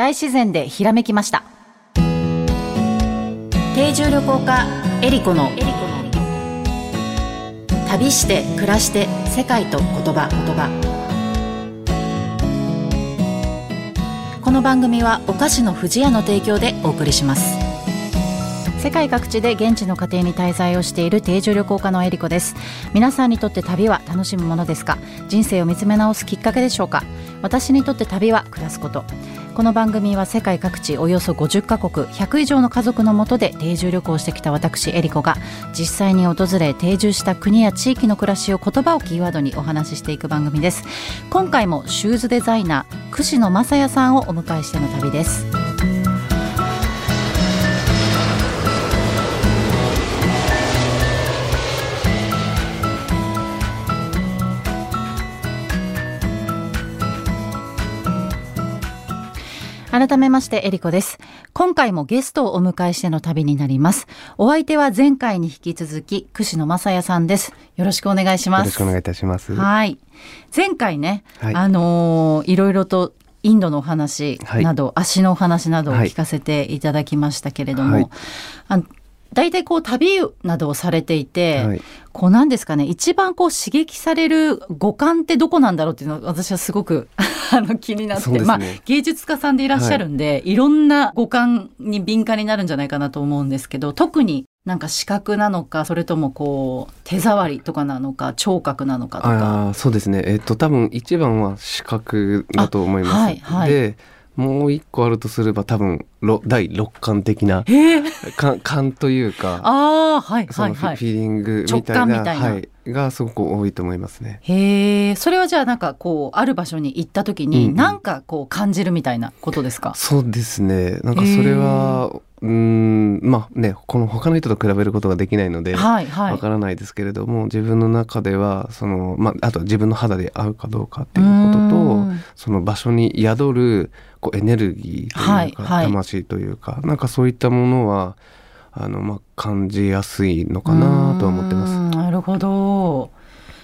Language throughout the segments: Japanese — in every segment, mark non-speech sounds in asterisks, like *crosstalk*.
大自然でひらめきました。定住旅行家エリコの旅して暮らして世界と言葉。言葉この番組はお菓子の不二家の提供でお送りします。世界各地で現地の家庭に滞在をしている定住旅行家のエリコです。皆さんにとって旅は楽しむものですか？人生を見つめ直すきっかけでしょうか？私にとって旅は暮らすことこの番組は世界各地およそ50カ国100以上の家族のもとで定住旅行してきた私エリコが実際に訪れ定住した国や地域の暮らしを言葉をキーワードにお話ししていく番組です。今回もシューズデザイナー串野正也さんをお迎えしての旅です。改めましてエリコです。今回もゲストをお迎えしての旅になります。お相手は前回に引き続き串野正也さんです。よろしくお願いします。よろしくお願いいたします。はい。前回ね、はい、あのー、いろいろとインドのお話など、はい、足のお話などを聞かせていただきましたけれども、はい、あ大体こう旅などをされていて、はい、こうなんですかね一番こう刺激される五感ってどこなんだろうっていうのは私はすごくあの気になって、ね、まあ芸術家さんでいらっしゃるんで、はい、いろんな五感に敏感になるんじゃないかなと思うんですけど特になんか視覚なのかそれともこう手触りとかなのか聴覚なのかとか。あそうですね。えっと多分一番は視覚だと思います。はいはい、でもう一個あるとすれば多分第六感的な感感というかあ、はいそのフィ,、ーリングみたいな。はい、がすごく多いと思いますね。へえそれはじゃあなんかこうある場所に行った時に何かこう感じるみたいなことですか、そうですね。なんかそれはうんまあねこの他の人と比べることができないのでわ、はいはい、からないですけれども自分の中ではその、まあ、あと自分の肌で合うかどうかっていうこととその場所に宿るこうエネルギーというか、はいはい、魂というかなんかそういったものはあの、まあ、感じやすいのかなと思ってます。なるほど。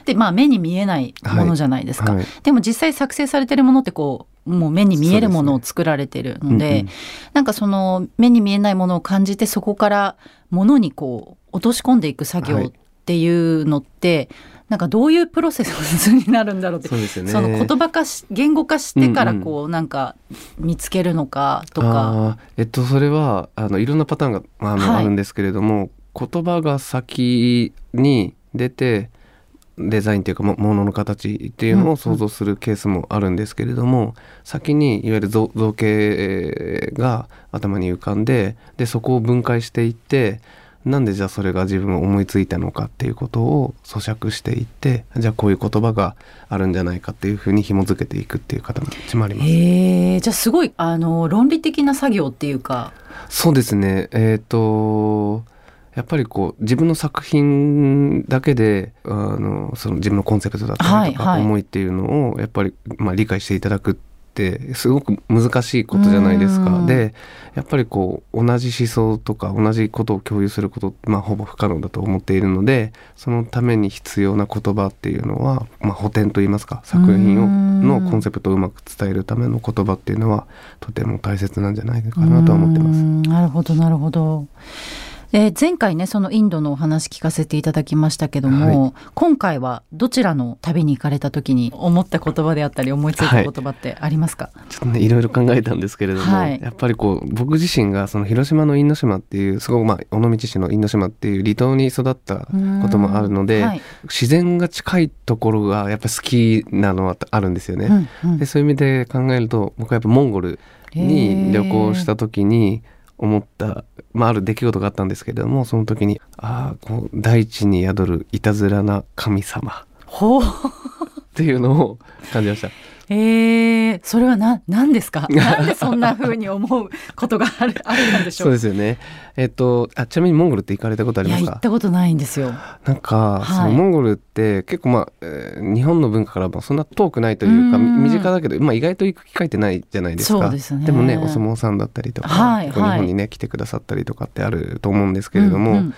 でまあ目に見えないものじゃないですか、はい。はい、でも実際作成されてるものってこうもう目に見えるものを作られてるので、ねうんうん、なんかその目に見えないものを感じてそこからものにこう落とし込んでいく作業っていうのって、はい、なんかどういうプロセスになるんだろうってそうですよ、ね、その言葉化し言語化してからこう、なんか見つけるのかとか。えっとそれはあのいろんなパターンがあの、はい、あるんですけれども言葉が先に出てデザインというかものの形っていうのを想像するケースもあるんですけれども、うんうん、先にいわゆる造形が頭に浮かんででそこを分解していってなんでじゃあそれが自分が思いついたのかっていうことを咀嚼していってじゃあこういう言葉があるんじゃないかっていうふうに紐付けていくっていう形もあります。へじゃあすごいあの論理的な作業っていうか。そうですねえっ、ー、とやっぱりこう自分の作品だけであのその自分のコンセプトだったりとか思いっていうのをやっぱり、まあ、理解していただくってすごく難しいことじゃないですか。でやっぱりこう同じ思想とか同じことを共有することまあ、ほぼ不可能だと思っているのでそのために必要な言葉っていうのは、まあ、補填といいますか作品をのコンセプトをうまく伝えるための言葉っていうのはとても大切なんじゃないかなとは思ってます。なるほどなるほど。えー、前回ねそのインドのお話聞かせていただきましたけども、はい、今回はどちらの旅に行かれた時に思った言葉であったり思いついた言葉ってありますか、はい、ちょっとねいろいろ考えたんですけれども、はい、やっぱりこう僕自身がその広島の因島っていうすごくまあ尾道市の因島っていう離島に育ったこともあるので、自然が近いところがやっぱ好きなのはあるんですよね。うんうん、でそういう意味で考えると僕はやっぱモンゴルに旅行した時に、思った、まあ、ある出来事があったんですけれどもその時にああこう大地に宿るいたずらな神様っていうのを感じました。えー、それはな何ですか？*laughs* なんでそんな風に思うことがあるあるんでしょう？そうですよね。えっとあちなみにモンゴルって行かれたことありますか？行ったことないんですよ。なんか、はい、そのモンゴルって結構まあ、えー、日本の文化からもそんな遠くないというか身近だけど、まあ、意外と行く機会ってないじゃないですか。で、ね、でもねお相撲さんだったりとか、はいはい、日本にね来てくださったりとかってあると思うんですけれども、うんうん、な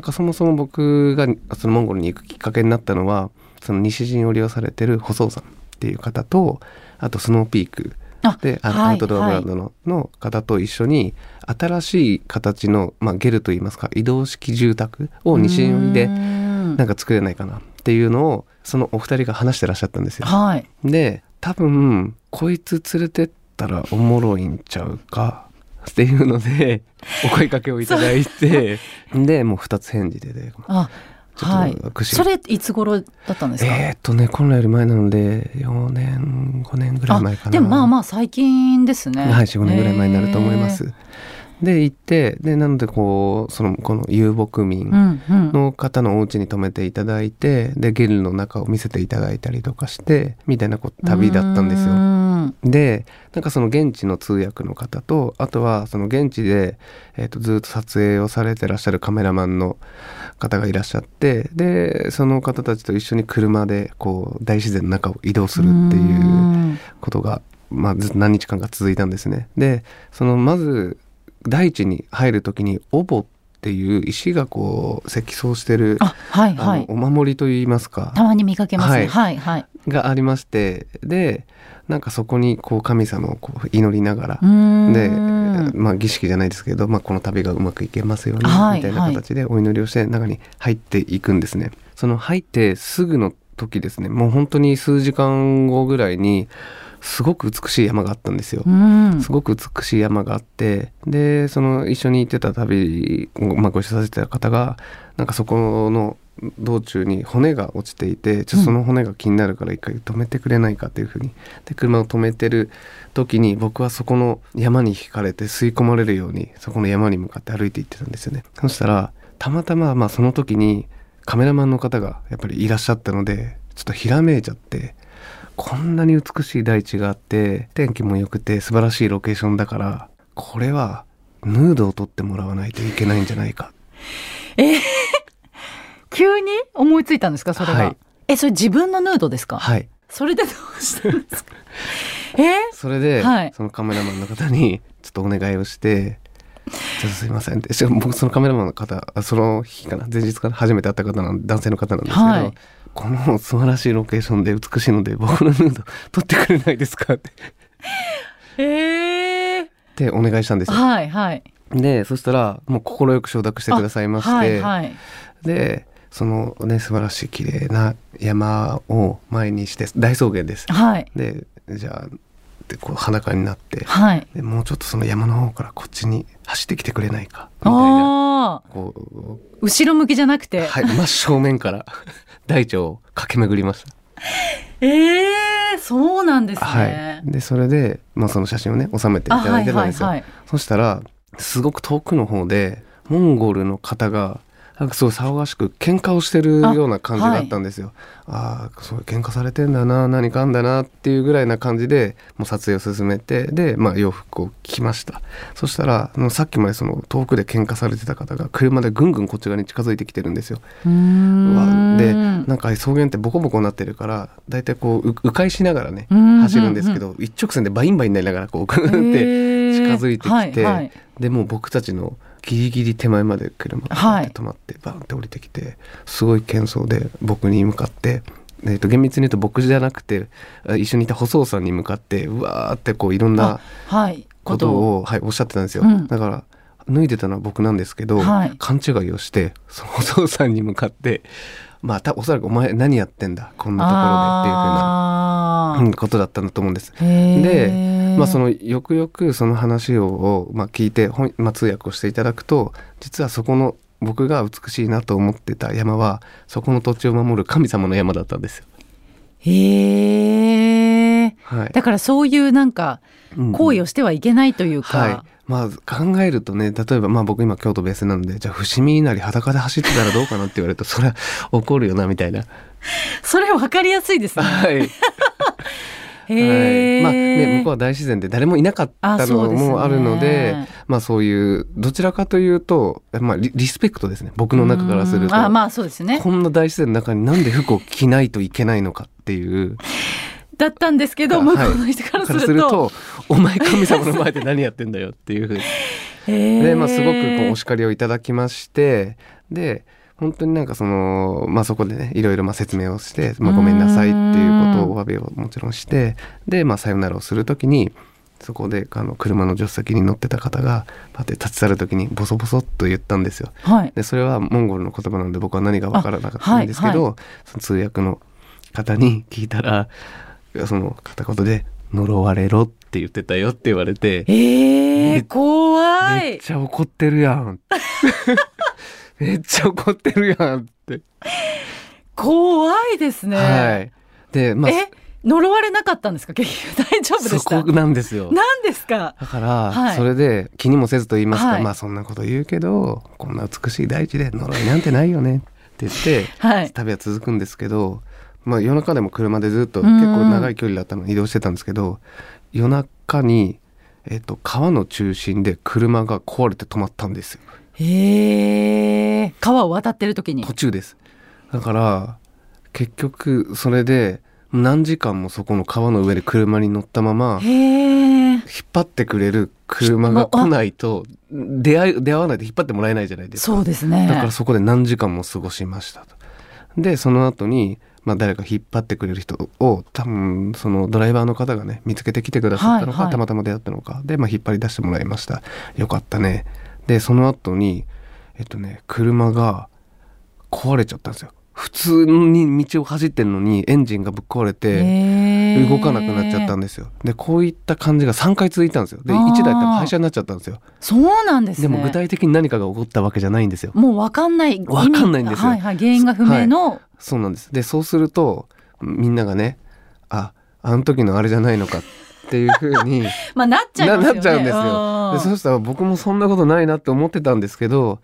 んかそもそも僕がそのモンゴルに行くきっかけになったのはその西陣を利用されてる細尾さんっていう方とあとスノーピークであの、はい、アウトドアブランドのはい、の方と一緒に新しい形の、まあ、ゲルといいますか移動式住宅を西寄りでなんか作れないかなっていうのをそのお二人が話してらっしゃったんですよ。はい、で多分こいつ連れてったらおもろいんちゃうかっていうのでお声かけをいただいて *laughs* でもう二つ返事でであはい、それいつ頃だったんですか？えっとねコロナより前なので4年5年ぐらい前かな。でもまあまあ最近ですね。はい45年ぐらい前になると思います、で行ってでなのでこうそのこの遊牧民の方のお家に泊めていただいて、うんうん、でゲルの中を見せていただいたりとかしてみたいな旅だったんですよ。でなんかその現地の通訳の方とあとはその現地で、えーと、ずっと撮影をされてらっしゃるカメラマンの方がいらっしゃってでその方たちと一緒に車でこう大自然の中を移動するっていうことがまあ、何日間か続いたんですね。でそのまず大地に入る時にオボっていう石がこう積層してるはいはい、お守りといいますか。たまに見かけますね、はい、はい、がありましてでなんかそこにこう神様をこう祈りながらで、まあ、儀式じゃないですけど、まあ、この旅がうまくいけますように、みたいな形でお祈りをして中に入っていくんですね。その入ってすぐの時ですね。もう本当に数時間後ぐらいにすごく美しい山があったんですよ、うん、すごく美しい山があってでその一緒に行ってた旅、まあ、ご一緒させてた方がなんかそこの道中に骨が落ちていてちょっとその骨が気になるから一回止めてくれないかっていうふうに。で車を止めてる時に僕はそこの山に引かれて吸い込まれるようにそこの山に向かって歩いていってたんですよね。そしたらたまたままあその時にカメラマンの方がやっぱりいらっしゃったのでちょっとひらめいちゃってこんなに美しい大地があって天気も良くて素晴らしいロケーションだからこれはヌードを撮ってもらわないといけないんじゃないか。*laughs* えー、急に思いついたんですかそれは、はい、えそれ自分のヌードですか？はい。それでどうしたんですか？*laughs* え？ー、それで、はい、そのカメラマンの方にちょっとお願いをしてちょっとすいませんって僕そのカメラマンの方その日かな？前日から初めて会った方なん男性の方なんですけど、はい、この素晴らしいロケーションで美しいので僕のヌード撮ってくれないですか？って。えー、ってお願いしたんですよ。はいはい、でそしたらもう快く承諾してくださいまして、はいはい、でそのね素晴らしい綺麗な山を前にして大草原です。はい、でじゃあでこう裸になって、はい、でもうちょっとその山の方からこっちに走ってきてくれないか？みたいな。こう後ろ向きじゃなくて、はい、真正面から大地を駆け巡りました。えー、そうなんですね。はい、でそれで、まあ、その写真をね収めていただいてたんですよ。はいはいはい、そしたらすごく遠くの方でモンゴルの方がなんかすごい騒がしく喧嘩をしてるような感じだったんですよ。あ、あそう喧嘩されてんだな何かあんだなっていうぐらいな感じでもう撮影を進めてで、まあ、洋服を着ました。そしたらさっきまでその遠くで喧嘩されてた方が車でぐんぐんこっち側に近づいてきてるんですよ。でなんか草原ってボコボコになってるから大体こう迂回しながらね走るんですけど、一直線でバインバインになりながらこうグンって近づいてきて、はいはい、でもう僕たちのギリギリ手前まで車が止まって、バンって降りてきてすごい形相で僕に向かってえー、と厳密に言うと僕じゃなくて一緒にいた細尾さんに向かってうわーってこういろんなことを、はい、おっしゃってたんですよ、うん、だから脱いでたのは僕なんですけど、はい、勘違いをしてその細尾さんに向かってまあたおそらくお前何やってんだこんなところでっていうふうなことだったんだと思うんです。で、まあ、そのよくよくその話を、まあ、聞いてまあ、通訳をしていただくと実はそこの僕が美しいなと思ってた山はそこの土地を守る神様の山だったんですよ。へえ、はい、だからそういうなんか行為をしてはいけないというか、うんうんはい、まあ考えるとね例えばまあ僕今京都ベースなんでじゃあ伏見稲荷裸で走ってたらどうかなって言われると *laughs* それは怒るよなみたいな。*laughs* それ分かりやすいですね。はい。*laughs* はい、まあね向こうは大自然で誰もいなかったのもあるので、ね、まあそういうどちらかというとまあリリスペクトですね。僕の中からすると。あまあそうですね。こんな大自然の中になんで服を着ないといけないのかっていうだったんですけど、向こうの人からすると,、るとお前神様の前で何やってんだよっていうふうに。*laughs* で、まあ、すごくこうお叱りをいただきましてで本当になんかその、まあ、そこでねいろいろまあ説明をして、まあ、ごめんなさいっていうことをお詫びをもちろんしてで、まあ、さよならをする時にそこであの車の助手席に乗ってた方がパって立ち去る時にボソボソっと言ったんですよ。はい、でそれはモンゴルの言葉なんで僕は何か分からなかったんですけど、はいはい、その通訳の方に聞いたらその片言で「呪われろ」って言ってたよって言われてえー、怖い。めっちゃ怒ってるやん。*laughs* めっちゃ怒ってるやんって。怖いですね。はい。でまあえ呪われなかったんですか？結 *laughs* 局大丈夫でした？そこなんですよ。何ですか？だから、はい、それで気にもせずと言いますか、はい、まあそんなこと言うけどこんな美しい大地で呪いなんてないよねって言って、はい、旅は続くんですけどまあ夜中でも車でずっと結構長い距離だったの移動してたんですけど夜中に、えーと、川の中心で車が壊れて止まったんですよ。へえ。川を渡ってる時に。途中です。だから結局それで何時間もそこの川の上で車に乗ったまま引っ張ってくれる車が来ないと出会い出会わないと引っ張ってもらえないじゃないですか。そうですね。だからそこで何時間も過ごしましたと。でその後にまあ、誰か引っ張ってくれる人を多分そのドライバーの方がね見つけてきてくださったのか、はいはい、たまたま出会ったのかで、まあ、引っ張り出してもらいました。よかったね。でその後にえっとね車が壊れちゃったんですよ。普通に道を走ってるのにエンジンがぶっ壊れて動かなくなっちゃったんですよ。でこういった感じが3回続いたんですよ。で1台多分廃車になっちゃったんですよ。そうなんです、ね、でも具体的に何かが起こったわけじゃないんですよ。もう分かんない。分かんないんですよ、はいはい、原因が不明の、はい、そうなんです。でそうするとみんながねああの時のあれじゃないのかっていうふうに *laughs* まあなっちゃい、ね、なっちゃうんですよ。でそしたら僕もそんなことないなって思ってたんですけど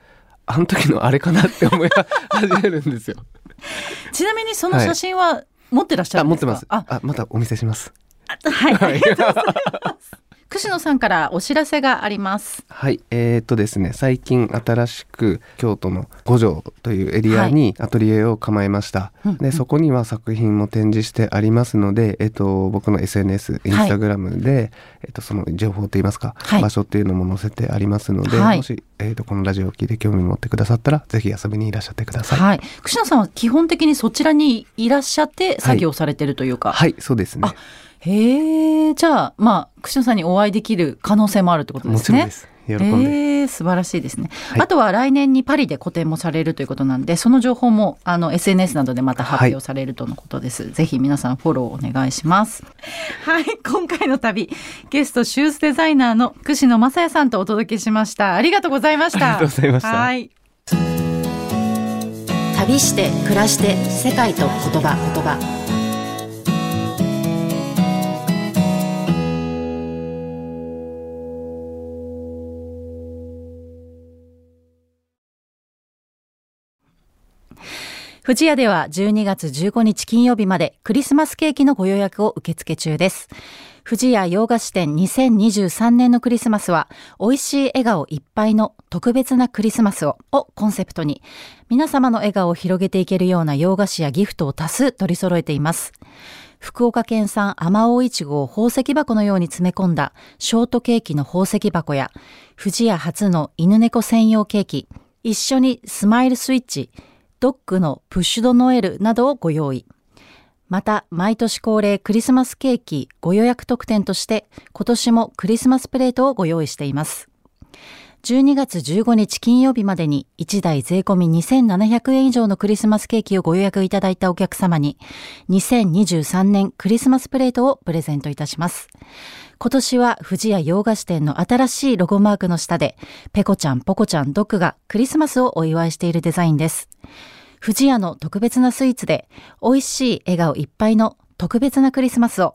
あの時のあれかなって思い始めるんですよ。*laughs* ちなみにその写真は持ってらっしゃるんですか、はい、持ってます。あ。またお見せします。はい、ありがとうございます串野さんからお知らせがあります。はい。えー、っとですね最近新しく京都の五条というエリアにアトリエを構えました、はい、でそこには作品も展示してありますので、えー、っと僕の SNS インスタグラムで、はい、えー、っとその情報といいますか、はい、場所っていうのも載せてありますので、もし、えー、っとこのラジオを聞いて興味持ってくださったらぜひ遊びにいらっしゃってください、はい、串野さんは基本的にそちらにいらっしゃって作業されてるというか、はい。そうですねへえ、じゃあ、まあ、串野さんにお会いできる可能性もあるってことですね。もちろんです。喜んで。えー、素晴らしいですね、はい、あとは来年にパリで個展もされるということなんで、その情報もあの SNS などでまた発表されるとのことです。はい、ぜひ皆さんフォローお願いします。はい、今回の旅、ゲストシューズデザイナーの串野正也さんとお届けしました。ありがとうございました。ありがとうございました。はい。旅して暮らして世界と言葉言葉。富士屋では12月15日金曜日までクリスマスケーキのご予約を受付中です。富士屋洋菓子店2023年のクリスマスは、美味しい笑顔いっぱいの特別なクリスマスを、をコンセプトに、皆様の笑顔を広げていけるような洋菓子やギフトを多数取り揃えています。福岡県産甘王いちごを宝石箱のように詰め込んだショートケーキの宝石箱や、富士屋初の犬猫専用ケーキ、一緒にスマイルスイッチ、ドッグのプッシュドノエルなどをご用意。また、毎年恒例クリスマスケーキご予約特典として、今年もクリスマスプレートをご用意しています。12月15日金曜日までに1台税込み2700円以上のクリスマスケーキをご予約いただいたお客様に2023年クリスマスプレートをプレゼントいたします。今年は富士屋洋菓子店の新しいロゴマークの下でペコちゃん、ポコちゃん、ドッグがクリスマスをお祝いしているデザインです。富士屋の特別なスイーツで美味しい笑顔いっぱいの特別なクリスマスを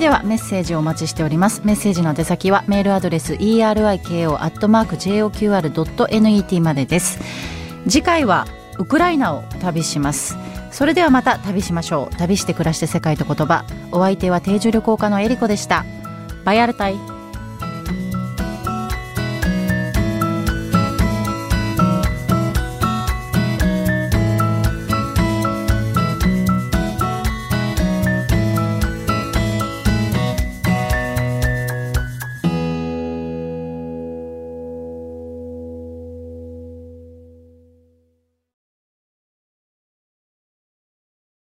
組ではメッセージをお待ちしております。メッセージの出先はメールアドレス eriko.joqr.net までです。次回はウクライナを旅します。それではまた旅しましょう。旅して暮らして世界と言葉。お相手は定住旅行家のエリコでした。バイアルタイ。